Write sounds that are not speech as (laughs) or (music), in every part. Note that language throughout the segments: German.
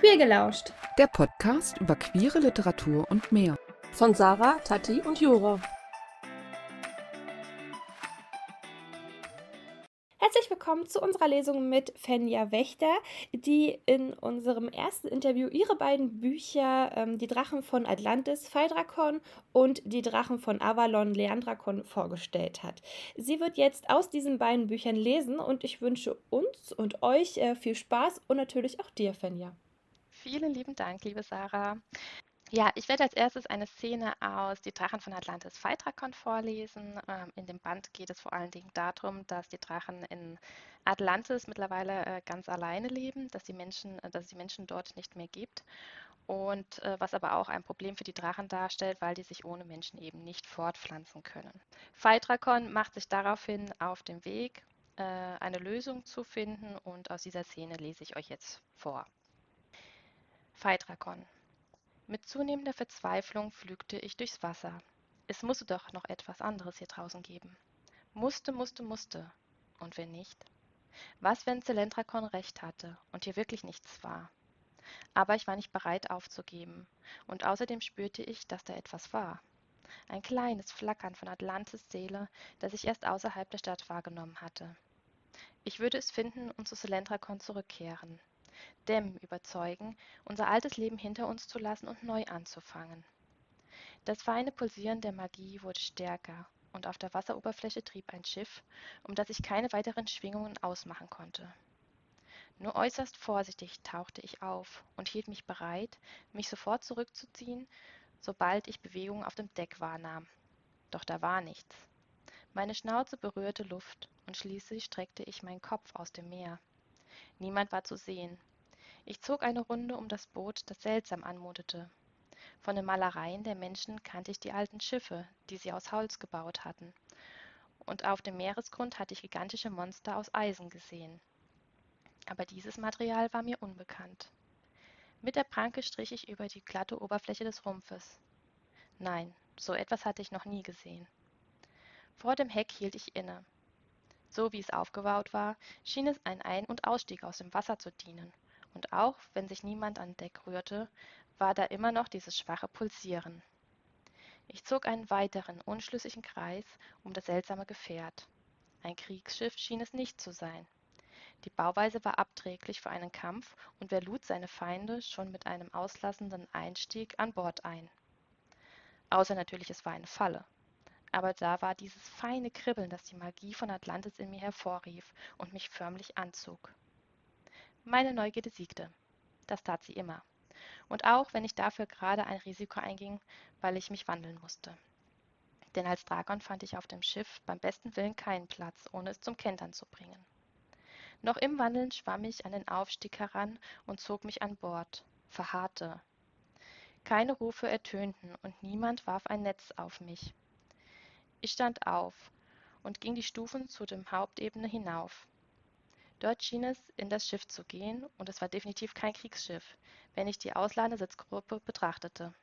Queer gelauscht. Der Podcast über queere Literatur und mehr. Von Sarah, Tati und Jura. Herzlich willkommen zu unserer Lesung mit Fenja Wächter, die in unserem ersten Interview ihre beiden Bücher ähm, Die Drachen von Atlantis, Phaedrakon und Die Drachen von Avalon, Leandrakon vorgestellt hat. Sie wird jetzt aus diesen beiden Büchern lesen und ich wünsche uns und euch äh, viel Spaß und natürlich auch dir, Fenja. Vielen lieben Dank, liebe Sarah. Ja, ich werde als erstes eine Szene aus Die Drachen von Atlantis Phaedrakon vorlesen. Ähm, in dem Band geht es vor allen Dingen darum, dass die Drachen in Atlantis mittlerweile äh, ganz alleine leben, dass, die Menschen, äh, dass es die Menschen dort nicht mehr gibt. Und äh, was aber auch ein Problem für die Drachen darstellt, weil die sich ohne Menschen eben nicht fortpflanzen können. Phaedrakon macht sich daraufhin auf den Weg, eine Lösung zu finden und aus dieser Szene lese ich euch jetzt vor. Phaedrakon mit zunehmender Verzweiflung pflügte ich durchs Wasser. Es musste doch noch etwas anderes hier draußen geben. Musste, musste, musste. Und wenn nicht? Was, wenn Zelentrakon recht hatte und hier wirklich nichts war? Aber ich war nicht bereit aufzugeben. Und außerdem spürte ich, dass da etwas war. Ein kleines Flackern von Atlantis Seele, das ich erst außerhalb der Stadt wahrgenommen hatte. Ich würde es finden und zu Selentrakon zurückkehren. Dem überzeugen, unser altes Leben hinter uns zu lassen und neu anzufangen. Das feine Pulsieren der Magie wurde stärker, und auf der Wasseroberfläche trieb ein Schiff, um das ich keine weiteren Schwingungen ausmachen konnte. Nur äußerst vorsichtig tauchte ich auf und hielt mich bereit, mich sofort zurückzuziehen, sobald ich Bewegungen auf dem Deck wahrnahm. Doch da war nichts. Meine Schnauze berührte Luft und schließlich streckte ich meinen Kopf aus dem Meer. Niemand war zu sehen. Ich zog eine Runde um das Boot, das seltsam anmutete. Von den Malereien der Menschen kannte ich die alten Schiffe, die sie aus Holz gebaut hatten. Und auf dem Meeresgrund hatte ich gigantische Monster aus Eisen gesehen. Aber dieses Material war mir unbekannt. Mit der Pranke strich ich über die glatte Oberfläche des Rumpfes. Nein, so etwas hatte ich noch nie gesehen. Vor dem Heck hielt ich inne. So wie es aufgebaut war, schien es ein Ein- und Ausstieg aus dem Wasser zu dienen, und auch wenn sich niemand an Deck rührte, war da immer noch dieses schwache Pulsieren. Ich zog einen weiteren, unschlüssigen Kreis um das seltsame Gefährt. Ein Kriegsschiff schien es nicht zu sein. Die Bauweise war abträglich für einen Kampf, und wer lud seine Feinde schon mit einem auslassenden Einstieg an Bord ein? Außer natürlich, es war eine Falle aber da war dieses feine Kribbeln, das die Magie von Atlantis in mir hervorrief und mich förmlich anzog. Meine Neugierde siegte. Das tat sie immer. Und auch wenn ich dafür gerade ein Risiko einging, weil ich mich wandeln musste. Denn als Dragon fand ich auf dem Schiff beim besten Willen keinen Platz, ohne es zum Kentern zu bringen. Noch im Wandeln schwamm ich an den Aufstieg heran und zog mich an Bord, verharrte. Keine Rufe ertönten und niemand warf ein Netz auf mich. Ich stand auf und ging die Stufen zu dem Hauptebene hinauf. Dort schien es in das Schiff zu gehen, und es war definitiv kein Kriegsschiff, wenn ich die Ausladesitzgruppe betrachtete.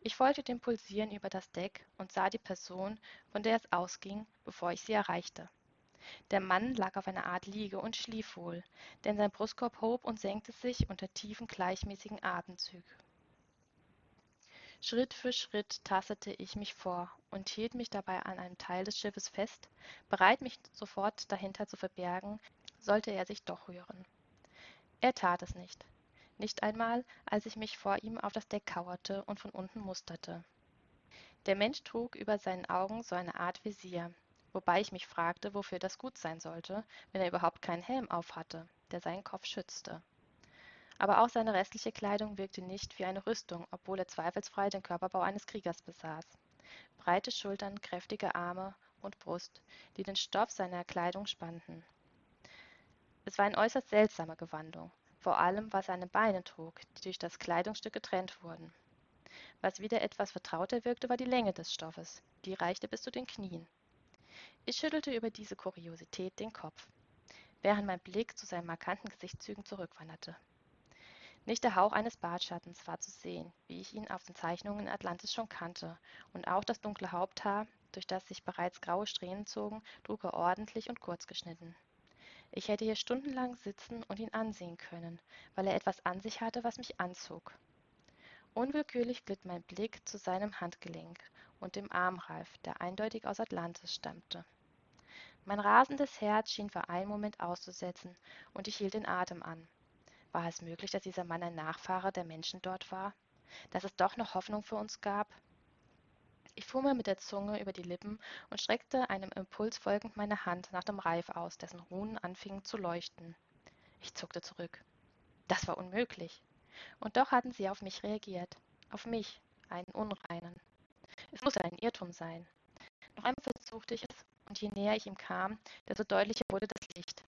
Ich folgte dem Pulsieren über das Deck und sah die Person, von der es ausging, bevor ich sie erreichte. Der Mann lag auf einer Art Liege und schlief wohl, denn sein Brustkorb hob und senkte sich unter tiefen, gleichmäßigen Atemzügen. Schritt für Schritt tastete ich mich vor und hielt mich dabei an einem Teil des Schiffes fest, bereit, mich sofort dahinter zu verbergen, sollte er sich doch rühren. Er tat es nicht. Nicht einmal, als ich mich vor ihm auf das Deck kauerte und von unten musterte. Der Mensch trug über seinen Augen so eine Art Visier, wobei ich mich fragte, wofür das gut sein sollte, wenn er überhaupt keinen Helm aufhatte, der seinen Kopf schützte aber auch seine restliche Kleidung wirkte nicht wie eine Rüstung, obwohl er zweifelsfrei den Körperbau eines Kriegers besaß. Breite Schultern, kräftige Arme und Brust, die den Stoff seiner Kleidung spannten. Es war eine äußerst seltsame Gewandung, vor allem was er an den Beinen trug, die durch das Kleidungsstück getrennt wurden. Was wieder etwas vertrauter wirkte, war die Länge des Stoffes, die reichte bis zu den Knien. Ich schüttelte über diese Kuriosität den Kopf, während mein Blick zu seinen markanten Gesichtszügen zurückwanderte. Nicht der Hauch eines Bartschattens war zu sehen, wie ich ihn auf den Zeichnungen Atlantis schon kannte, und auch das dunkle Haupthaar, durch das sich bereits graue Strähnen zogen, trug er ordentlich und kurz geschnitten. Ich hätte hier stundenlang sitzen und ihn ansehen können, weil er etwas an sich hatte, was mich anzog. Unwillkürlich glitt mein Blick zu seinem Handgelenk und dem Armreif, der eindeutig aus Atlantis stammte. Mein rasendes Herz schien für einen Moment auszusetzen, und ich hielt den Atem an. War es möglich, dass dieser Mann ein Nachfahre der Menschen dort war? Dass es doch noch Hoffnung für uns gab? Ich fuhr mir mit der Zunge über die Lippen und streckte einem Impuls folgend meine Hand nach dem Reif aus, dessen Runen anfingen zu leuchten. Ich zuckte zurück. Das war unmöglich. Und doch hatten sie auf mich reagiert. Auf mich, einen Unreinen. Es musste ein Irrtum sein. Noch einmal versuchte ich es, und je näher ich ihm kam, desto deutlicher wurde das Licht.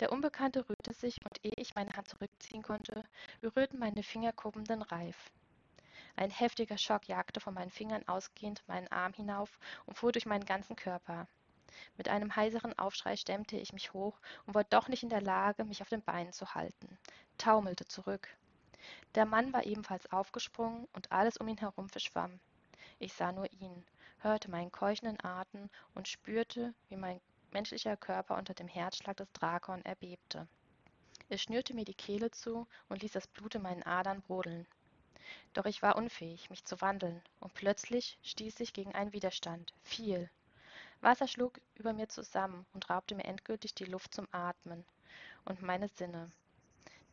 Der Unbekannte rührte sich, und ehe ich meine Hand zurückziehen konnte, berührten meine Fingerkuppen den Reif. Ein heftiger Schock jagte von meinen Fingern ausgehend meinen Arm hinauf und fuhr durch meinen ganzen Körper. Mit einem heiseren Aufschrei stemmte ich mich hoch und war doch nicht in der Lage, mich auf den Beinen zu halten, taumelte zurück. Der Mann war ebenfalls aufgesprungen und alles um ihn herum verschwamm. Ich sah nur ihn, hörte meinen keuchenden Atem und spürte, wie mein menschlicher Körper unter dem Herzschlag des Drakon erbebte. Es schnürte mir die Kehle zu und ließ das Blut in meinen Adern brodeln. Doch ich war unfähig, mich zu wandeln, und plötzlich stieß ich gegen einen Widerstand, viel. Wasser schlug über mir zusammen und raubte mir endgültig die Luft zum Atmen und meine Sinne.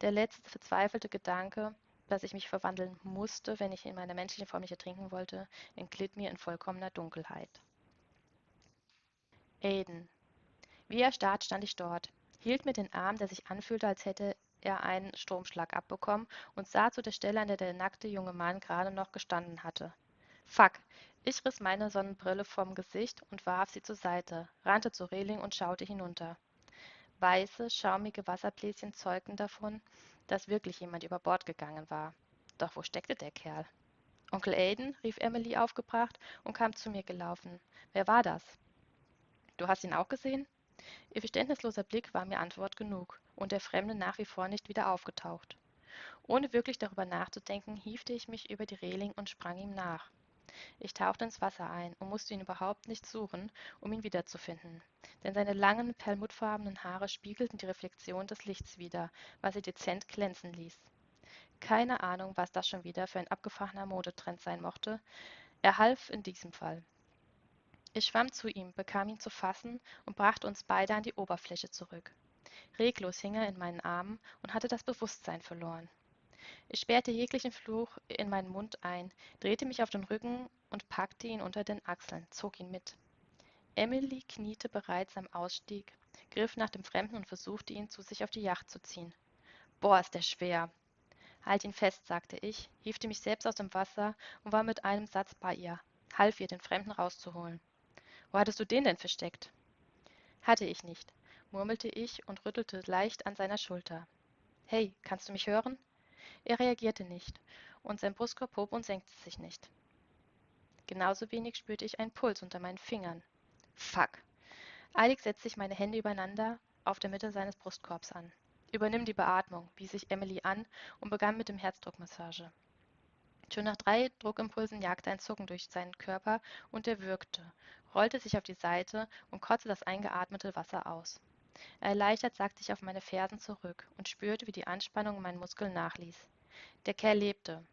Der letzte verzweifelte Gedanke, dass ich mich verwandeln musste, wenn ich in meiner menschlichen Form nicht ertrinken wollte, entglitt mir in vollkommener Dunkelheit. Aiden. Wie erstarrt stand ich dort, hielt mir den Arm, der sich anfühlte, als hätte er einen Stromschlag abbekommen und sah zu der Stelle, an der der nackte junge Mann gerade noch gestanden hatte. Fuck! Ich riss meine Sonnenbrille vom Gesicht und warf sie zur Seite, rannte zur Reling und schaute hinunter. Weiße, schaumige Wasserbläschen zeugten davon, dass wirklich jemand über Bord gegangen war. Doch wo steckte der Kerl? Onkel Aiden, rief Emily aufgebracht und kam zu mir gelaufen. Wer war das? Du hast ihn auch gesehen? Ihr verständnisloser Blick war mir Antwort genug und der Fremde nach wie vor nicht wieder aufgetaucht. Ohne wirklich darüber nachzudenken, hiefte ich mich über die Reling und sprang ihm nach. Ich tauchte ins Wasser ein und musste ihn überhaupt nicht suchen, um ihn wiederzufinden, denn seine langen, perlmuttfarbenen Haare spiegelten die Reflexion des Lichts wider, was sie dezent glänzen ließ. Keine Ahnung, was das schon wieder für ein abgefahrener Modetrend sein mochte. Er half in diesem Fall. Ich schwamm zu ihm, bekam ihn zu fassen und brachte uns beide an die Oberfläche zurück. Reglos hing er in meinen Armen und hatte das Bewusstsein verloren. Ich sperrte jeglichen Fluch in meinen Mund ein, drehte mich auf den Rücken und packte ihn unter den Achseln, zog ihn mit. Emily kniete bereits am Ausstieg, griff nach dem Fremden und versuchte ihn zu sich auf die Yacht zu ziehen. Boah, ist der schwer. Halt ihn fest, sagte ich, hiefte mich selbst aus dem Wasser und war mit einem Satz bei ihr, half ihr, den Fremden rauszuholen. Wo hattest du den denn versteckt? Hatte ich nicht murmelte ich und rüttelte leicht an seiner Schulter. Hey, kannst du mich hören? Er reagierte nicht, und sein Brustkorb hob und senkte sich nicht. Genauso wenig spürte ich einen Puls unter meinen Fingern. Fuck. Eilig setzte ich meine Hände übereinander auf der Mitte seines Brustkorbs an. Übernimm die Beatmung, wies ich Emily an und begann mit dem Herzdruckmassage. Schon nach drei Druckimpulsen jagte ein Zucken durch seinen Körper und er würgte, rollte sich auf die Seite und kotzte das eingeatmete Wasser aus. Erleichtert sackte ich auf meine Fersen zurück und spürte, wie die Anspannung in meinen Muskeln nachließ. Der Kerl lebte.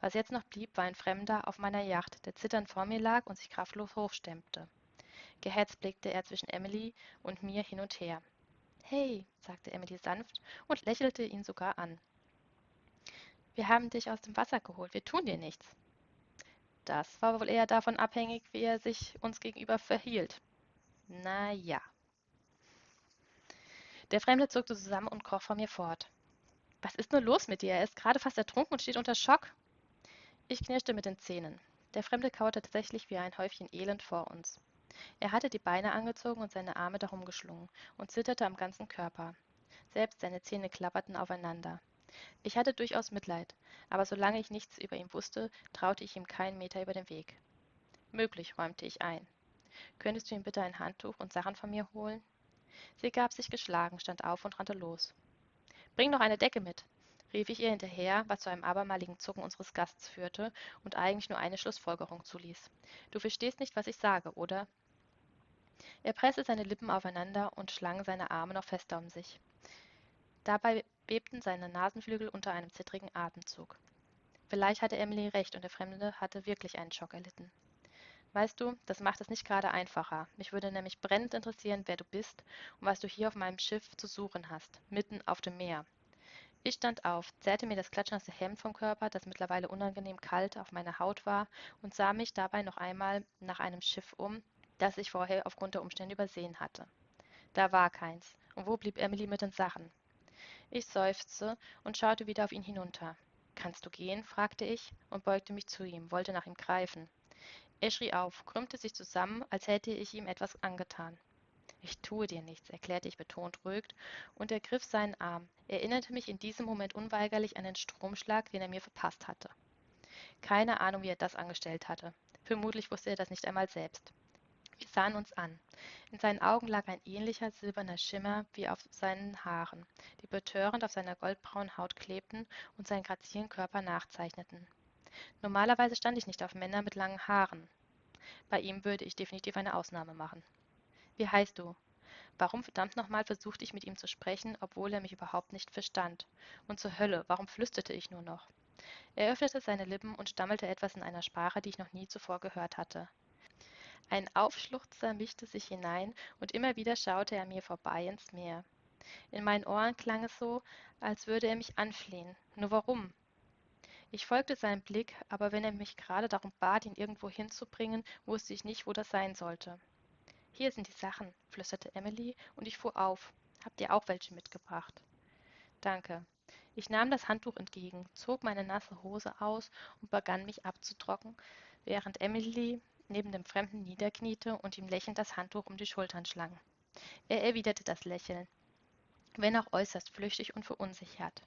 Was jetzt noch blieb, war ein Fremder auf meiner Yacht, der zitternd vor mir lag und sich kraftlos hochstemmte. Gehetzt blickte er zwischen Emily und mir hin und her. Hey, sagte Emily sanft und lächelte ihn sogar an. Wir haben dich aus dem Wasser geholt, wir tun dir nichts. Das war wohl eher davon abhängig, wie er sich uns gegenüber verhielt. Na ja. Der Fremde zuckte zusammen und kroch vor mir fort. Was ist nur los mit dir? Er ist gerade fast ertrunken und steht unter Schock. Ich knirschte mit den Zähnen. Der Fremde kauerte tatsächlich wie ein Häufchen Elend vor uns. Er hatte die Beine angezogen und seine Arme darum geschlungen und zitterte am ganzen Körper. Selbst seine Zähne klapperten aufeinander. Ich hatte durchaus Mitleid, aber solange ich nichts über ihn wusste, traute ich ihm keinen Meter über den Weg. Möglich, räumte ich ein. Könntest du ihm bitte ein Handtuch und Sachen von mir holen? Sie gab sich geschlagen, stand auf und rannte los. Bring noch eine Decke mit, rief ich ihr hinterher, was zu einem abermaligen Zucken unseres Gasts führte und eigentlich nur eine Schlussfolgerung zuließ. Du verstehst nicht, was ich sage, oder? Er presste seine Lippen aufeinander und schlang seine Arme noch fester um sich. Dabei bebten seine Nasenflügel unter einem zittrigen Atemzug. Vielleicht hatte Emily recht und der Fremde hatte wirklich einen Schock erlitten. Weißt du, das macht es nicht gerade einfacher. Mich würde nämlich brennend interessieren, wer du bist und was du hier auf meinem Schiff zu suchen hast, mitten auf dem Meer. Ich stand auf, zerrte mir das klatschnasse Hemd vom Körper, das mittlerweile unangenehm kalt auf meiner Haut war, und sah mich dabei noch einmal nach einem Schiff um, das ich vorher aufgrund der Umstände übersehen hatte. Da war keins. Und wo blieb Emily mit den Sachen? Ich seufzte und schaute wieder auf ihn hinunter. Kannst du gehen? fragte ich und beugte mich zu ihm, wollte nach ihm greifen. Er schrie auf, krümmte sich zusammen, als hätte ich ihm etwas angetan. Ich tue dir nichts, erklärte ich betont ruhig und ergriff seinen Arm, erinnerte mich in diesem Moment unweigerlich an den Stromschlag, den er mir verpasst hatte. Keine Ahnung, wie er das angestellt hatte. Vermutlich wusste er das nicht einmal selbst. Wir sahen uns an. In seinen Augen lag ein ähnlicher silberner Schimmer wie auf seinen Haaren, die betörend auf seiner goldbraunen Haut klebten und seinen grazilen Körper nachzeichneten. Normalerweise stand ich nicht auf Männer mit langen Haaren. Bei ihm würde ich definitiv eine Ausnahme machen. Wie heißt du? Warum verdammt nochmal versuchte ich mit ihm zu sprechen, obwohl er mich überhaupt nicht verstand? Und zur Hölle, warum flüsterte ich nur noch? Er öffnete seine Lippen und stammelte etwas in einer Sprache, die ich noch nie zuvor gehört hatte. Ein Aufschluchzer mischte sich hinein und immer wieder schaute er mir vorbei ins Meer. In meinen Ohren klang es so, als würde er mich anflehen. Nur warum? Ich folgte seinem Blick, aber wenn er mich gerade darum bat, ihn irgendwo hinzubringen, wusste ich nicht, wo das sein sollte. Hier sind die Sachen, flüsterte Emily, und ich fuhr auf. Habt ihr auch welche mitgebracht? Danke. Ich nahm das Handtuch entgegen, zog meine nasse Hose aus und begann mich abzutrocknen, während Emily neben dem Fremden niederkniete und ihm lächelnd das Handtuch um die Schultern schlang. Er erwiderte das Lächeln, wenn auch äußerst flüchtig und verunsichert.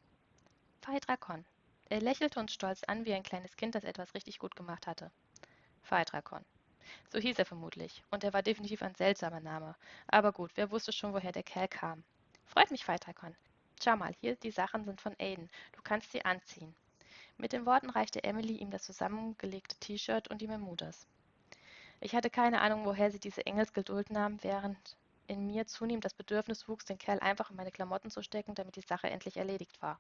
Phaedrakon, er lächelte uns stolz an wie ein kleines Kind, das etwas richtig gut gemacht hatte. Phaedrakon. So hieß er vermutlich, und er war definitiv ein seltsamer Name. Aber gut, wer wusste schon, woher der Kerl kam. Freut mich, Phaedrakon. Schau mal, hier die Sachen sind von Aiden. Du kannst sie anziehen. Mit den Worten reichte Emily ihm das zusammengelegte T-Shirt und die Bermudas. Ich hatte keine Ahnung, woher sie diese Engelsgeduld nahm, während in mir zunehmend das Bedürfnis wuchs, den Kerl einfach in meine Klamotten zu stecken, damit die Sache endlich erledigt war.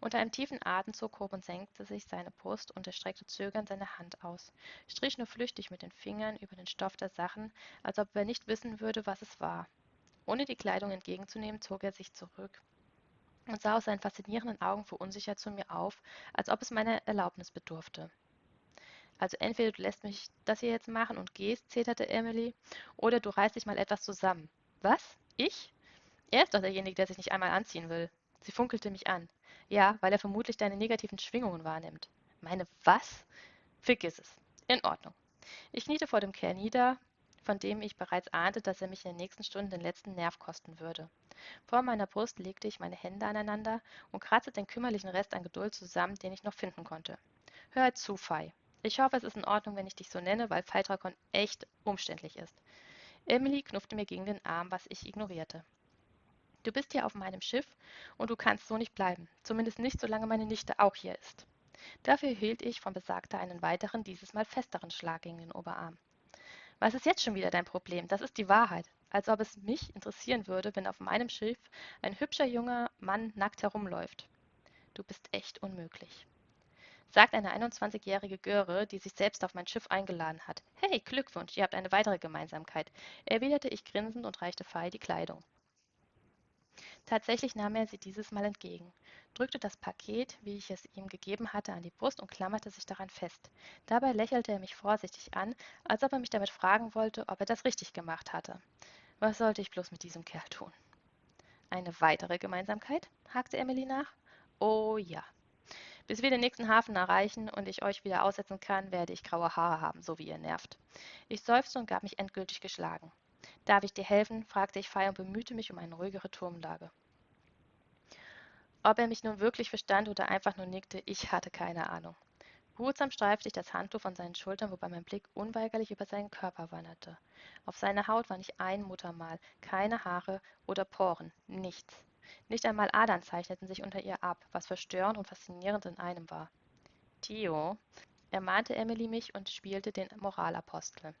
Unter einem tiefen Atemzug hob und senkte sich seine Brust und er streckte zögernd seine Hand aus, strich nur flüchtig mit den Fingern über den Stoff der Sachen, als ob er nicht wissen würde, was es war. Ohne die Kleidung entgegenzunehmen, zog er sich zurück und sah aus seinen faszinierenden Augen verunsichert zu mir auf, als ob es meiner Erlaubnis bedurfte. Also entweder du lässt mich das hier jetzt machen und gehst, zeterte Emily, oder du reißt dich mal etwas zusammen. Was? Ich? Er ist doch derjenige, der sich nicht einmal anziehen will. Sie funkelte mich an. Ja, weil er vermutlich deine negativen Schwingungen wahrnimmt. Meine was? Vergiss es. In Ordnung. Ich kniete vor dem Kerl nieder, von dem ich bereits ahnte, dass er mich in den nächsten Stunden den letzten Nerv kosten würde. Vor meiner Brust legte ich meine Hände aneinander und kratzte den kümmerlichen Rest an Geduld zusammen, den ich noch finden konnte. Hör zu, Fei. Ich hoffe, es ist in Ordnung, wenn ich dich so nenne, weil Pfeiltrakon echt umständlich ist. Emily knuffte mir gegen den Arm, was ich ignorierte. Du bist hier auf meinem Schiff und du kannst so nicht bleiben, zumindest nicht, solange meine Nichte auch hier ist. Dafür hielt ich vom Besagter einen weiteren, dieses Mal festeren Schlag gegen den Oberarm. Was ist jetzt schon wieder dein Problem? Das ist die Wahrheit. Als ob es mich interessieren würde, wenn auf meinem Schiff ein hübscher junger Mann nackt herumläuft. Du bist echt unmöglich. Sagt eine 21-jährige Göre, die sich selbst auf mein Schiff eingeladen hat. Hey, Glückwunsch, ihr habt eine weitere Gemeinsamkeit, erwiderte ich grinsend und reichte Fei die Kleidung. Tatsächlich nahm er sie dieses Mal entgegen, drückte das Paket, wie ich es ihm gegeben hatte, an die Brust und klammerte sich daran fest. Dabei lächelte er mich vorsichtig an, als ob er mich damit fragen wollte, ob er das richtig gemacht hatte. Was sollte ich bloß mit diesem Kerl tun? Eine weitere Gemeinsamkeit? hakte Emily nach. Oh ja. Bis wir den nächsten Hafen erreichen und ich euch wieder aussetzen kann, werde ich graue Haare haben, so wie ihr nervt. Ich seufzte und gab mich endgültig geschlagen. Darf ich dir helfen? fragte ich Fei und bemühte mich um eine ruhigere Turmlage. Ob er mich nun wirklich verstand oder einfach nur nickte, ich hatte keine Ahnung. Behutsam streifte ich das Handtuch von seinen Schultern, wobei mein Blick unweigerlich über seinen Körper wanderte. Auf seiner Haut war nicht ein Muttermal, keine Haare oder Poren, nichts. Nicht einmal Adern zeichneten sich unter ihr ab, was verstörend und faszinierend in einem war. Theo, ermahnte Emily mich und spielte den Moralapostel.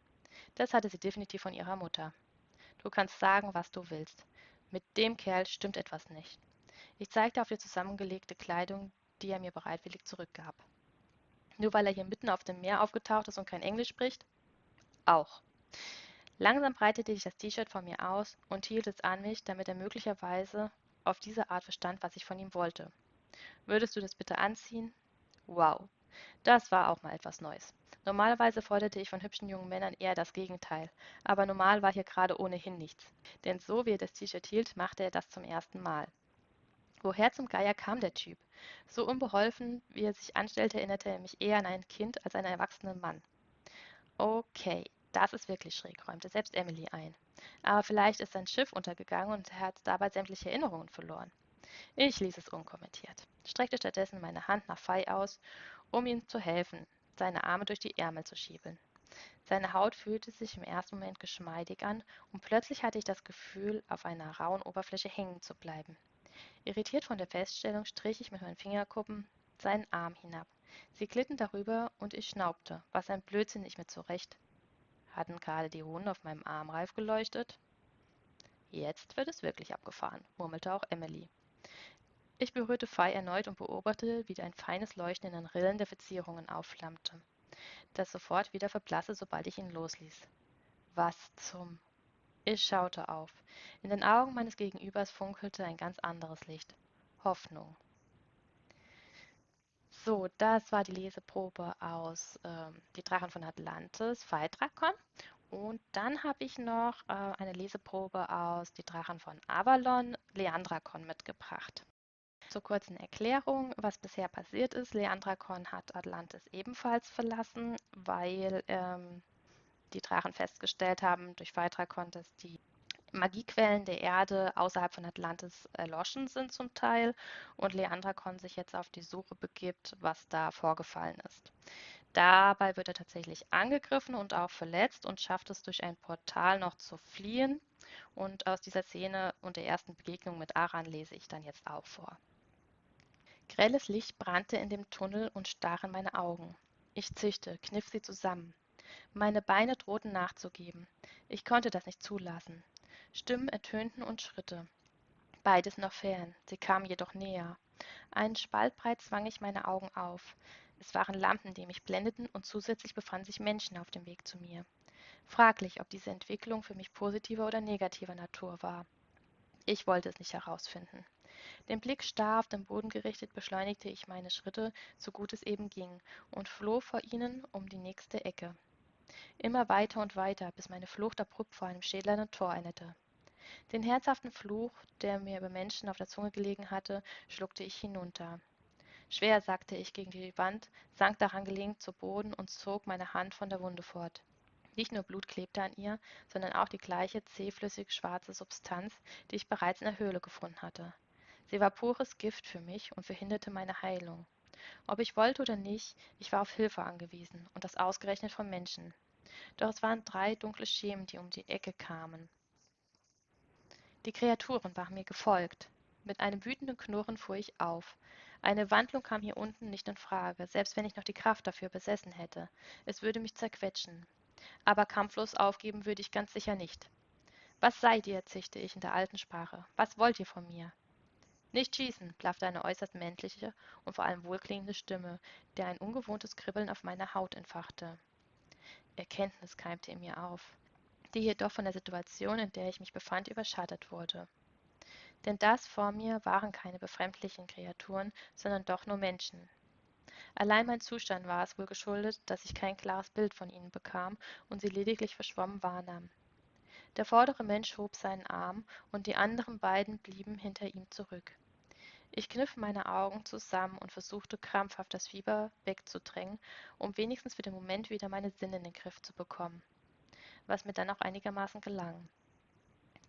Das hatte sie definitiv von ihrer Mutter. Du kannst sagen, was du willst. Mit dem Kerl stimmt etwas nicht. Ich zeigte auf die zusammengelegte Kleidung, die er mir bereitwillig zurückgab. Nur weil er hier mitten auf dem Meer aufgetaucht ist und kein Englisch spricht? Auch. Langsam breitete ich das T-Shirt vor mir aus und hielt es an mich, damit er möglicherweise auf diese Art verstand, was ich von ihm wollte. Würdest du das bitte anziehen? Wow, das war auch mal etwas Neues. Normalerweise forderte ich von hübschen jungen Männern eher das Gegenteil, aber normal war hier gerade ohnehin nichts. Denn so wie er das T-Shirt hielt, machte er das zum ersten Mal. Woher zum Geier kam der Typ? So unbeholfen, wie er sich anstellte, erinnerte er mich eher an ein Kind als an einen erwachsenen Mann. Okay, das ist wirklich schräg, räumte selbst Emily ein. Aber vielleicht ist sein Schiff untergegangen und er hat dabei sämtliche Erinnerungen verloren. Ich ließ es unkommentiert, streckte stattdessen meine Hand nach Fei aus, um ihm zu helfen, seine Arme durch die Ärmel zu schiebeln. Seine Haut fühlte sich im ersten Moment geschmeidig an und plötzlich hatte ich das Gefühl, auf einer rauen Oberfläche hängen zu bleiben. Irritiert von der Feststellung strich ich mit meinen Fingerkuppen seinen Arm hinab. Sie glitten darüber und ich schnaubte. Was ein Blödsinn, ich mir zurecht. Hatten gerade die Hunde auf meinem Armreif geleuchtet? Jetzt wird es wirklich abgefahren, murmelte auch Emily. Ich berührte Fei erneut und beobachtete, wie ein feines Leuchten in den Rillen der Verzierungen aufflammte, das sofort wieder verblasste, sobald ich ihn losließ. Was zum... Ich schaute auf. In den Augen meines Gegenübers funkelte ein ganz anderes Licht. Hoffnung. So, das war die Leseprobe aus ähm, Die Drachen von Atlantis, Phaedrakon. Und dann habe ich noch äh, eine Leseprobe aus Die Drachen von Avalon, Leandrakon mitgebracht. Zur kurzen Erklärung, was bisher passiert ist. Leandrakon hat Atlantis ebenfalls verlassen, weil ähm, die Drachen festgestellt haben durch Phaedrakon, dass die Magiequellen der Erde außerhalb von Atlantis erloschen sind zum Teil und Leandrakon sich jetzt auf die Suche begibt, was da vorgefallen ist. Dabei wird er tatsächlich angegriffen und auch verletzt und schafft es durch ein Portal noch zu fliehen. Und aus dieser Szene und der ersten Begegnung mit Aran lese ich dann jetzt auch vor. Grelles Licht brannte in dem Tunnel und stach in meine Augen. Ich zischte, kniff sie zusammen. Meine Beine drohten nachzugeben. Ich konnte das nicht zulassen. Stimmen ertönten und Schritte. Beides noch fern, sie kamen jedoch näher. Einen Spalt breit zwang ich meine Augen auf. Es waren Lampen, die mich blendeten, und zusätzlich befanden sich Menschen auf dem Weg zu mir. Fraglich, ob diese Entwicklung für mich positiver oder negativer Natur war. Ich wollte es nicht herausfinden. Den Blick starr auf den Boden gerichtet, beschleunigte ich meine Schritte, so gut es eben ging, und floh vor ihnen um die nächste Ecke. Immer weiter und weiter, bis meine Flucht abrupt vor einem schädlernen Tor endete. Den herzhaften Fluch, der mir über Menschen auf der Zunge gelegen hatte, schluckte ich hinunter. Schwer sackte ich gegen die Wand, sank daran gelehnt zu Boden und zog meine Hand von der Wunde fort. Nicht nur Blut klebte an ihr, sondern auch die gleiche zähflüssig schwarze Substanz, die ich bereits in der Höhle gefunden hatte. Sie war pures Gift für mich und verhinderte meine Heilung. Ob ich wollte oder nicht, ich war auf Hilfe angewiesen, und das ausgerechnet von Menschen. Doch es waren drei dunkle Schemen, die um die Ecke kamen. Die Kreaturen waren mir gefolgt. Mit einem wütenden Knurren fuhr ich auf. Eine Wandlung kam hier unten nicht in Frage, selbst wenn ich noch die Kraft dafür besessen hätte. Es würde mich zerquetschen. Aber kampflos aufgeben würde ich ganz sicher nicht. Was seid ihr? zischte ich in der alten Sprache. Was wollt ihr von mir? Nicht schießen, blaffte eine äußerst männliche und vor allem wohlklingende Stimme, der ein ungewohntes Kribbeln auf meiner Haut entfachte. Erkenntnis keimte in mir auf die jedoch von der Situation, in der ich mich befand, überschattet wurde. Denn das vor mir waren keine befremdlichen Kreaturen, sondern doch nur Menschen. Allein mein Zustand war es wohl geschuldet, dass ich kein klares Bild von ihnen bekam und sie lediglich verschwommen wahrnahm. Der vordere Mensch hob seinen Arm und die anderen beiden blieben hinter ihm zurück. Ich kniff meine Augen zusammen und versuchte krampfhaft das Fieber wegzudrängen, um wenigstens für den Moment wieder meine Sinne in den Griff zu bekommen was mir dann auch einigermaßen gelang.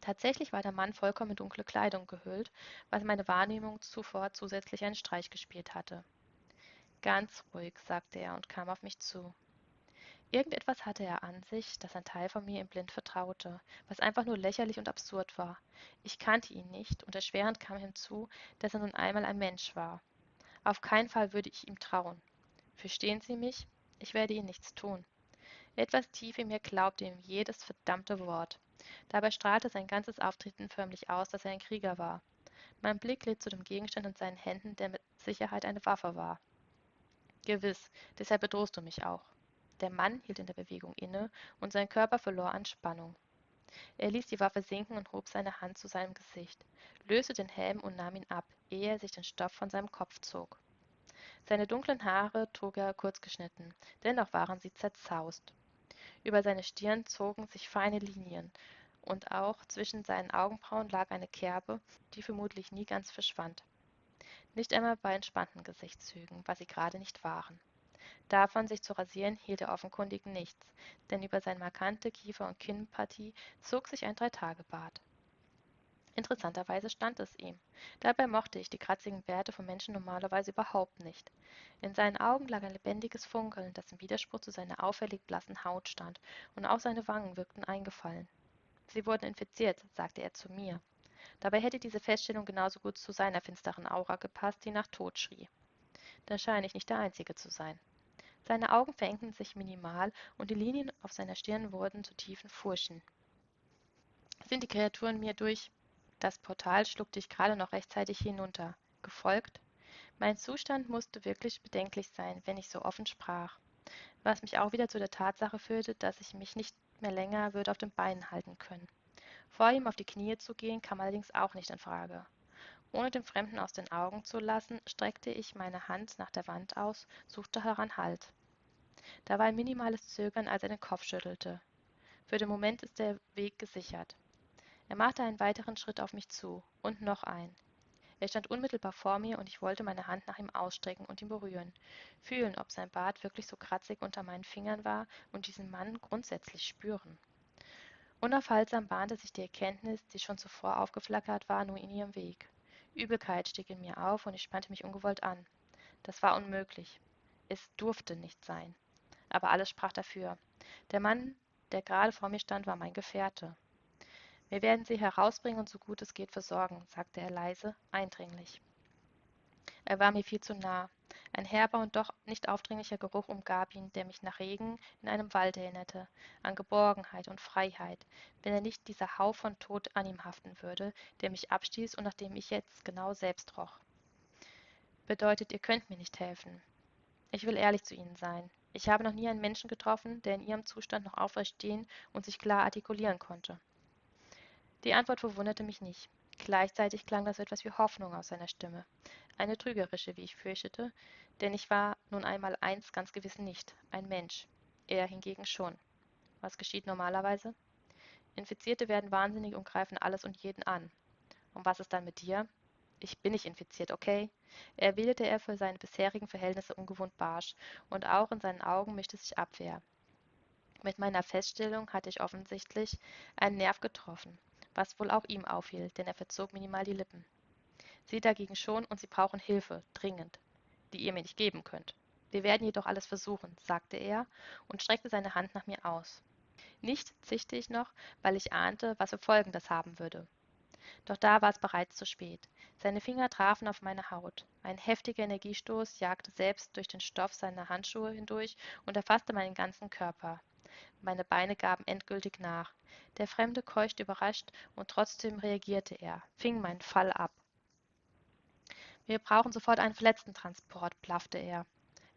Tatsächlich war der Mann vollkommen in dunkle Kleidung gehüllt, was meine Wahrnehmung zuvor zusätzlich einen Streich gespielt hatte. Ganz ruhig, sagte er und kam auf mich zu. Irgendetwas hatte er an sich, das ein Teil von mir ihm blind vertraute, was einfach nur lächerlich und absurd war. Ich kannte ihn nicht, und erschwerend kam hinzu, dass er nun einmal ein Mensch war. Auf keinen Fall würde ich ihm trauen. Verstehen Sie mich? Ich werde Ihnen nichts tun. Etwas tief in mir glaubte ihm jedes verdammte Wort. Dabei strahlte sein ganzes Auftreten förmlich aus, dass er ein Krieger war. Mein Blick glitt zu dem Gegenstand in seinen Händen, der mit Sicherheit eine Waffe war. Gewiss, deshalb bedrohst du mich auch. Der Mann hielt in der Bewegung inne und sein Körper verlor an Spannung. Er ließ die Waffe sinken und hob seine Hand zu seinem Gesicht, löste den Helm und nahm ihn ab, ehe er sich den Stoff von seinem Kopf zog. Seine dunklen Haare trug er kurz geschnitten, dennoch waren sie zerzaust. Über seine Stirn zogen sich feine Linien, und auch zwischen seinen Augenbrauen lag eine Kerbe, die vermutlich nie ganz verschwand. Nicht einmal bei entspannten Gesichtszügen, was sie gerade nicht waren. Davon, sich zu rasieren, hielt er offenkundig nichts, denn über seine markante Kiefer- und Kinnpartie zog sich ein Dreitagebart. Interessanterweise stand es ihm. Dabei mochte ich die kratzigen Bärte von Menschen normalerweise überhaupt nicht. In seinen Augen lag ein lebendiges Funkeln, das im Widerspruch zu seiner auffällig blassen Haut stand, und auch seine Wangen wirkten eingefallen. Sie wurden infiziert, sagte er zu mir. Dabei hätte diese Feststellung genauso gut zu seiner finsteren Aura gepasst, die nach Tod schrie. Da scheine ich nicht der Einzige zu sein. Seine Augen verengten sich minimal und die Linien auf seiner Stirn wurden zu tiefen Furchen. Sind die Kreaturen mir durch das Portal schluckte ich gerade noch rechtzeitig hinunter. Gefolgt? Mein Zustand musste wirklich bedenklich sein, wenn ich so offen sprach. Was mich auch wieder zu der Tatsache führte, dass ich mich nicht mehr länger würde auf den Beinen halten können. Vor ihm auf die Knie zu gehen, kam allerdings auch nicht in Frage. Ohne den Fremden aus den Augen zu lassen, streckte ich meine Hand nach der Wand aus, suchte daran Halt. Da war ein minimales Zögern, als er den Kopf schüttelte. Für den Moment ist der Weg gesichert. Er machte einen weiteren Schritt auf mich zu, und noch einen. Er stand unmittelbar vor mir, und ich wollte meine Hand nach ihm ausstrecken und ihn berühren, fühlen, ob sein Bart wirklich so kratzig unter meinen Fingern war und diesen Mann grundsätzlich spüren. Unaufhaltsam bahnte sich die Erkenntnis, die schon zuvor aufgeflackert war, nur in ihrem Weg. Übelkeit stieg in mir auf und ich spannte mich ungewollt an. Das war unmöglich. Es durfte nicht sein. Aber alles sprach dafür. Der Mann, der gerade vor mir stand, war mein Gefährte. Wir werden sie herausbringen und so gut es geht versorgen, sagte er leise, eindringlich. Er war mir viel zu nah. Ein herber und doch nicht aufdringlicher Geruch umgab ihn, der mich nach Regen in einem Wald erinnerte, an Geborgenheit und Freiheit, wenn er nicht dieser Hauch von Tod an ihm haften würde, der mich abstieß und nach dem ich jetzt genau selbst roch. Bedeutet, ihr könnt mir nicht helfen. Ich will ehrlich zu Ihnen sein. Ich habe noch nie einen Menschen getroffen, der in Ihrem Zustand noch aufrecht stehen und sich klar artikulieren konnte. Die Antwort verwunderte mich nicht. Gleichzeitig klang das etwas wie Hoffnung aus seiner Stimme. Eine trügerische, wie ich fürchtete, denn ich war nun einmal eins ganz gewiss nicht, ein Mensch. Er hingegen schon. Was geschieht normalerweise? Infizierte werden wahnsinnig und greifen alles und jeden an. Und was ist dann mit dir? Ich bin nicht infiziert, okay? Erwiderte er für seine bisherigen Verhältnisse ungewohnt barsch, und auch in seinen Augen mischte sich Abwehr. Mit meiner Feststellung hatte ich offensichtlich einen Nerv getroffen was wohl auch ihm auffiel, denn er verzog minimal die Lippen. Sie dagegen schon, und sie brauchen Hilfe, dringend, die ihr mir nicht geben könnt. Wir werden jedoch alles versuchen, sagte er und streckte seine Hand nach mir aus. Nicht zischte ich noch, weil ich ahnte, was für Folgen das haben würde. Doch da war es bereits zu spät. Seine Finger trafen auf meine Haut. Ein heftiger Energiestoß jagte selbst durch den Stoff seiner Handschuhe hindurch und erfasste meinen ganzen Körper. Meine Beine gaben endgültig nach. Der Fremde keuchte überrascht, und trotzdem reagierte er, fing meinen Fall ab. Wir brauchen sofort einen Verletztentransport, blaffte er.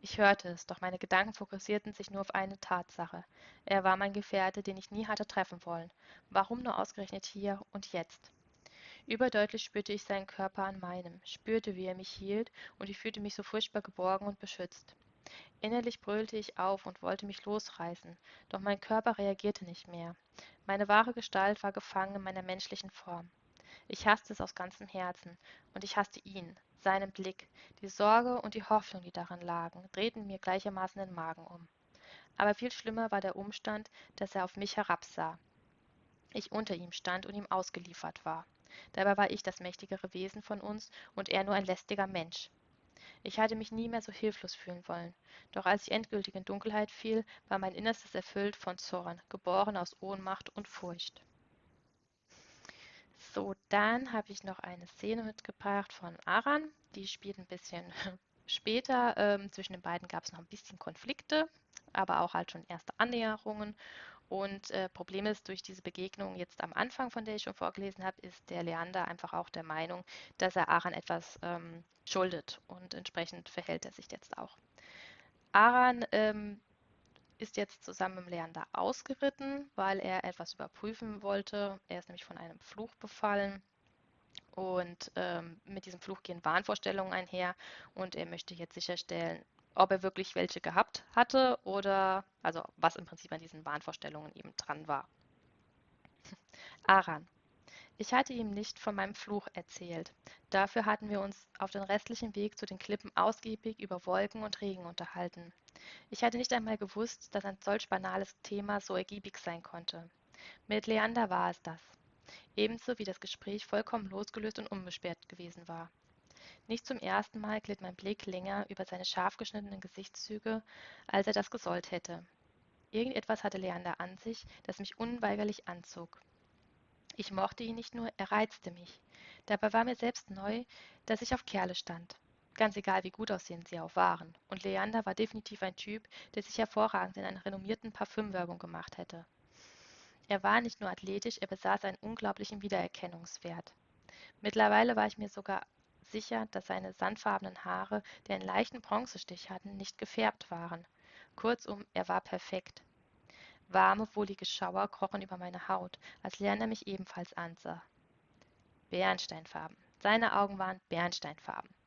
Ich hörte es, doch meine Gedanken fokussierten sich nur auf eine Tatsache. Er war mein Gefährte, den ich nie hatte treffen wollen. Warum nur ausgerechnet hier und jetzt? Überdeutlich spürte ich seinen Körper an meinem, spürte, wie er mich hielt, und ich fühlte mich so furchtbar geborgen und beschützt. Innerlich brüllte ich auf und wollte mich losreißen, doch mein Körper reagierte nicht mehr. Meine wahre Gestalt war gefangen in meiner menschlichen Form. Ich hasste es aus ganzem Herzen, und ich hasste ihn, seinen Blick, die Sorge und die Hoffnung, die darin lagen, drehten mir gleichermaßen den Magen um. Aber viel schlimmer war der Umstand, dass er auf mich herabsah. Ich unter ihm stand und ihm ausgeliefert war. Dabei war ich das mächtigere Wesen von uns und er nur ein lästiger Mensch. Ich hatte mich nie mehr so hilflos fühlen wollen. Doch als ich endgültig in Dunkelheit fiel, war mein Innerstes erfüllt von Zorn, geboren aus Ohnmacht und Furcht. So, dann habe ich noch eine Szene mitgebracht von Aran. Die spielt ein bisschen (laughs) später. Ähm, zwischen den beiden gab es noch ein bisschen Konflikte, aber auch halt schon erste Annäherungen. Und äh, Problem ist, durch diese Begegnung jetzt am Anfang, von der ich schon vorgelesen habe, ist der Leander einfach auch der Meinung, dass er Aran etwas ähm, schuldet und entsprechend verhält er sich jetzt auch. Aran ähm, ist jetzt zusammen mit Leander ausgeritten, weil er etwas überprüfen wollte. Er ist nämlich von einem Fluch befallen und ähm, mit diesem Fluch gehen Wahnvorstellungen einher und er möchte jetzt sicherstellen, ob er wirklich welche gehabt hatte oder also was im Prinzip an diesen Wahnvorstellungen eben dran war. (laughs) Aran. Ich hatte ihm nicht von meinem Fluch erzählt. Dafür hatten wir uns auf den restlichen Weg zu den Klippen ausgiebig über Wolken und Regen unterhalten. Ich hatte nicht einmal gewusst, dass ein solch banales Thema so ergiebig sein konnte. Mit Leander war es das. Ebenso wie das Gespräch vollkommen losgelöst und unbeschwert gewesen war. Nicht zum ersten Mal glitt mein Blick länger über seine scharf geschnittenen Gesichtszüge, als er das gesollt hätte. Irgendetwas hatte Leander an sich, das mich unweigerlich anzog. Ich mochte ihn nicht nur, er reizte mich. Dabei war mir selbst neu, dass ich auf Kerle stand. Ganz egal, wie gut aussehend sie auch waren. Und Leander war definitiv ein Typ, der sich hervorragend in einer renommierten Parfümwerbung gemacht hätte. Er war nicht nur athletisch, er besaß einen unglaublichen Wiedererkennungswert. Mittlerweile war ich mir sogar sicher, dass seine sandfarbenen Haare, die einen leichten Bronzestich hatten, nicht gefärbt waren. Kurzum, er war perfekt. Warme, wohlige Schauer krochen über meine Haut, als Lerner mich ebenfalls ansah. Bernsteinfarben. Seine Augen waren Bernsteinfarben.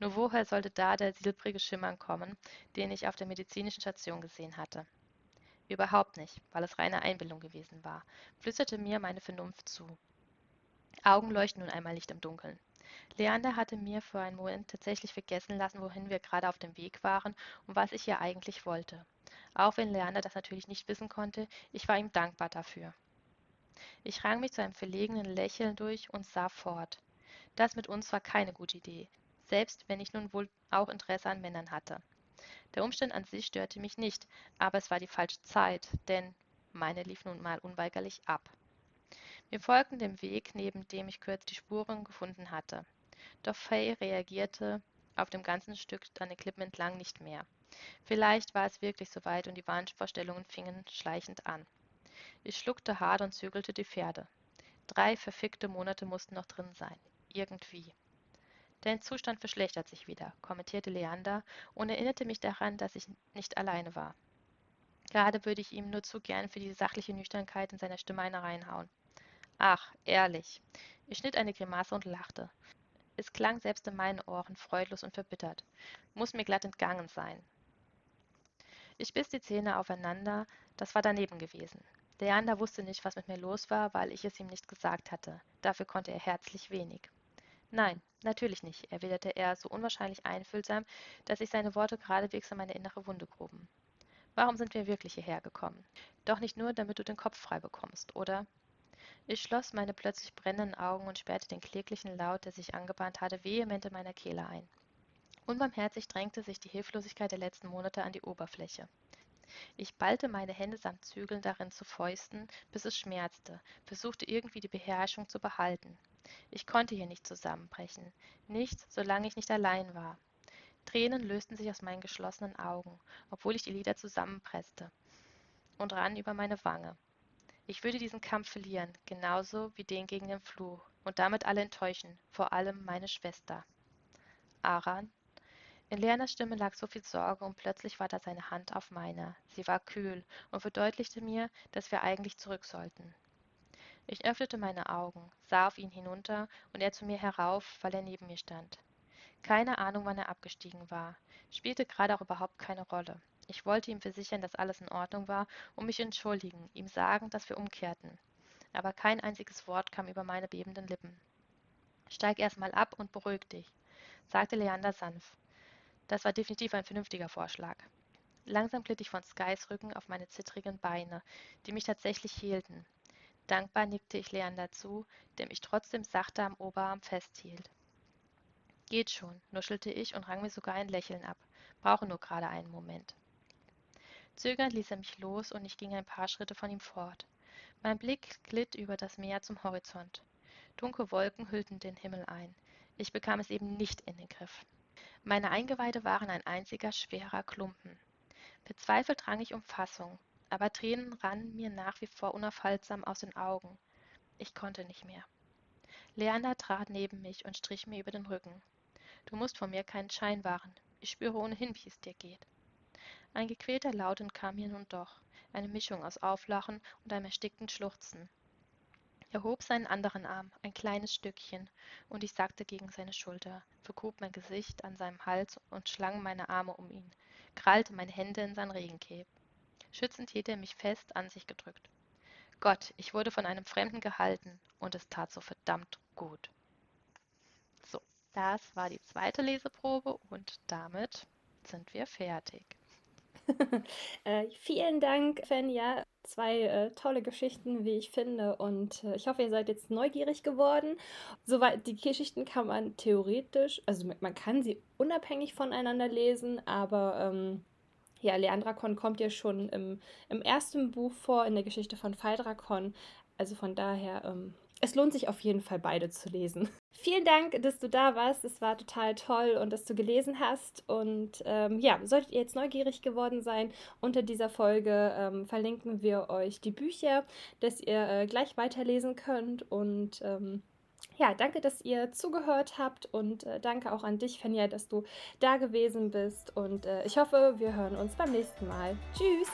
Nur woher sollte da der silbrige Schimmern kommen, den ich auf der medizinischen Station gesehen hatte? Überhaupt nicht, weil es reine Einbildung gewesen war, flüsterte mir meine Vernunft zu. Augen leuchten nun einmal nicht im Dunkeln. Leander hatte mir für einen Moment tatsächlich vergessen lassen, wohin wir gerade auf dem Weg waren und was ich hier eigentlich wollte. Auch wenn Leander das natürlich nicht wissen konnte, ich war ihm dankbar dafür. Ich rang mich zu einem verlegenen Lächeln durch und sah fort. Das mit uns war keine gute Idee, selbst wenn ich nun wohl auch Interesse an Männern hatte. Der Umstand an sich störte mich nicht, aber es war die falsche Zeit, denn meine lief nun mal unweigerlich ab. Wir folgten dem Weg, neben dem ich kürzlich die Spuren gefunden hatte. Doch Fay reagierte auf dem ganzen Stück an den entlang nicht mehr. Vielleicht war es wirklich soweit und die Wahnvorstellungen fingen schleichend an. Ich schluckte hart und zügelte die Pferde. Drei verfickte Monate mussten noch drin sein. Irgendwie. Dein Zustand verschlechtert sich wieder, kommentierte Leander und erinnerte mich daran, dass ich nicht alleine war. Gerade würde ich ihm nur zu gern für die sachliche Nüchternheit in seiner Stimme eine reinhauen. Ach, ehrlich. Ich schnitt eine Grimasse und lachte. Es klang selbst in meinen Ohren freudlos und verbittert. Muss mir glatt entgangen sein. Ich biss die Zähne aufeinander, das war daneben gewesen. Leander wusste nicht, was mit mir los war, weil ich es ihm nicht gesagt hatte. Dafür konnte er herzlich wenig. Nein, natürlich nicht, erwiderte er so unwahrscheinlich einfühlsam, dass sich seine Worte geradewegs in meine innere Wunde gruben. Warum sind wir wirklich hierher gekommen? Doch nicht nur, damit du den Kopf frei bekommst, oder? Ich schloss meine plötzlich brennenden Augen und sperrte den kläglichen Laut, der sich angebahnt hatte, vehement in meiner Kehle ein. Unbarmherzig drängte sich die Hilflosigkeit der letzten Monate an die Oberfläche. Ich ballte meine Hände samt Zügeln darin zu Fäusten, bis es schmerzte, versuchte irgendwie die Beherrschung zu behalten. Ich konnte hier nicht zusammenbrechen, nicht, solange ich nicht allein war. Tränen lösten sich aus meinen geschlossenen Augen, obwohl ich die Lider zusammenpresste, und rannen über meine Wange. Ich würde diesen Kampf verlieren, genauso wie den gegen den Fluch, und damit alle enttäuschen, vor allem meine Schwester. Aran? In Lernas Stimme lag so viel Sorge und plötzlich war da seine Hand auf meiner. Sie war kühl und verdeutlichte mir, dass wir eigentlich zurück sollten. Ich öffnete meine Augen, sah auf ihn hinunter und er zu mir herauf, weil er neben mir stand. Keine Ahnung, wann er abgestiegen war, spielte gerade auch überhaupt keine Rolle. Ich wollte ihm versichern, dass alles in Ordnung war und mich entschuldigen, ihm sagen, dass wir umkehrten. Aber kein einziges Wort kam über meine bebenden Lippen. Steig erst mal ab und beruhig dich, sagte Leander sanft. Das war definitiv ein vernünftiger Vorschlag. Langsam glitt ich von Skys Rücken auf meine zittrigen Beine, die mich tatsächlich hielten. Dankbar nickte ich Leander zu, der mich trotzdem sachte am Oberarm festhielt. Geht schon, nuschelte ich und rang mir sogar ein Lächeln ab. Brauche nur gerade einen Moment. Zögernd ließ er mich los und ich ging ein paar Schritte von ihm fort. Mein Blick glitt über das Meer zum Horizont. Dunkle Wolken hüllten den Himmel ein. Ich bekam es eben nicht in den Griff. Meine Eingeweide waren ein einziger schwerer Klumpen. Verzweifelt rang ich um Fassung, aber Tränen rannen mir nach wie vor unaufhaltsam aus den Augen. Ich konnte nicht mehr. Leander trat neben mich und strich mir über den Rücken. Du musst von mir keinen Schein wahren. Ich spüre ohnehin, wie es dir geht. Ein gequälter Laut entkam mir nun doch, eine Mischung aus Auflachen und einem erstickten Schluchzen. Er hob seinen anderen Arm, ein kleines Stückchen, und ich sackte gegen seine Schulter, vergrub mein Gesicht an seinem Hals und schlang meine Arme um ihn, krallte meine Hände in sein Regencape. Schützend hielt er mich fest an sich gedrückt. Gott, ich wurde von einem Fremden gehalten, und es tat so verdammt gut. So, das war die zweite Leseprobe und damit sind wir fertig. (laughs) äh, vielen Dank, Fenja. Zwei äh, tolle Geschichten, wie ich finde. Und äh, ich hoffe, ihr seid jetzt neugierig geworden. Soweit die Geschichten kann man theoretisch, also man kann sie unabhängig voneinander lesen, aber ähm, ja, Leandrakon kommt ja schon im, im ersten Buch vor, in der Geschichte von Phaedrakon. Also von daher ähm, es lohnt sich auf jeden Fall beide zu lesen. (laughs) Vielen Dank, dass du da warst. Es war total toll und dass du gelesen hast. Und ähm, ja, solltet ihr jetzt neugierig geworden sein, unter dieser Folge ähm, verlinken wir euch die Bücher, dass ihr äh, gleich weiterlesen könnt. Und ähm, ja, danke, dass ihr zugehört habt und äh, danke auch an dich, Fenja, dass du da gewesen bist. Und äh, ich hoffe, wir hören uns beim nächsten Mal. Tschüss!